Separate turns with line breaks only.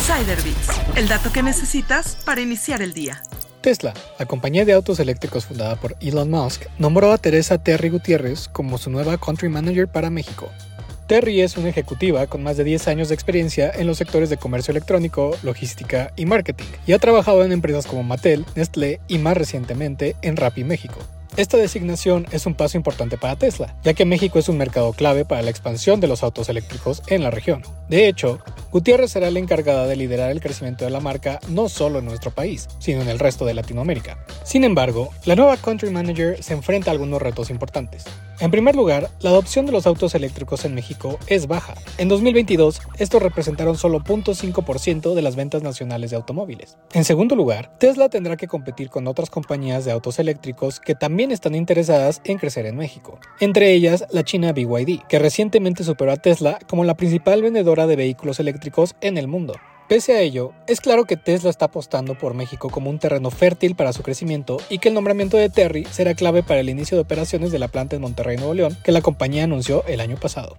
Insider el dato que necesitas para iniciar el día.
Tesla, la compañía de autos eléctricos fundada por Elon Musk, nombró a Teresa Terry Gutiérrez como su nueva Country Manager para México. Terry es una ejecutiva con más de 10 años de experiencia en los sectores de comercio electrónico, logística y marketing, y ha trabajado en empresas como Mattel, Nestlé y más recientemente en Rappi México. Esta designación es un paso importante para Tesla, ya que México es un mercado clave para la expansión de los autos eléctricos en la región. De hecho, Gutiérrez será la encargada de liderar el crecimiento de la marca no solo en nuestro país, sino en el resto de Latinoamérica. Sin embargo, la nueva Country Manager se enfrenta a algunos retos importantes. En primer lugar, la adopción de los autos eléctricos en México es baja. En 2022, estos representaron solo 0.5% de las ventas nacionales de automóviles. En segundo lugar, Tesla tendrá que competir con otras compañías de autos eléctricos que también están interesadas en crecer en México, entre ellas la china BYD, que recientemente superó a Tesla como la principal vendedora de vehículos eléctricos en el mundo. Pese a ello, es claro que Tesla está apostando por México como un terreno fértil para su crecimiento y que el nombramiento de Terry será clave para el inicio de operaciones de la planta en Monterrey, Nuevo León, que la compañía anunció el año pasado.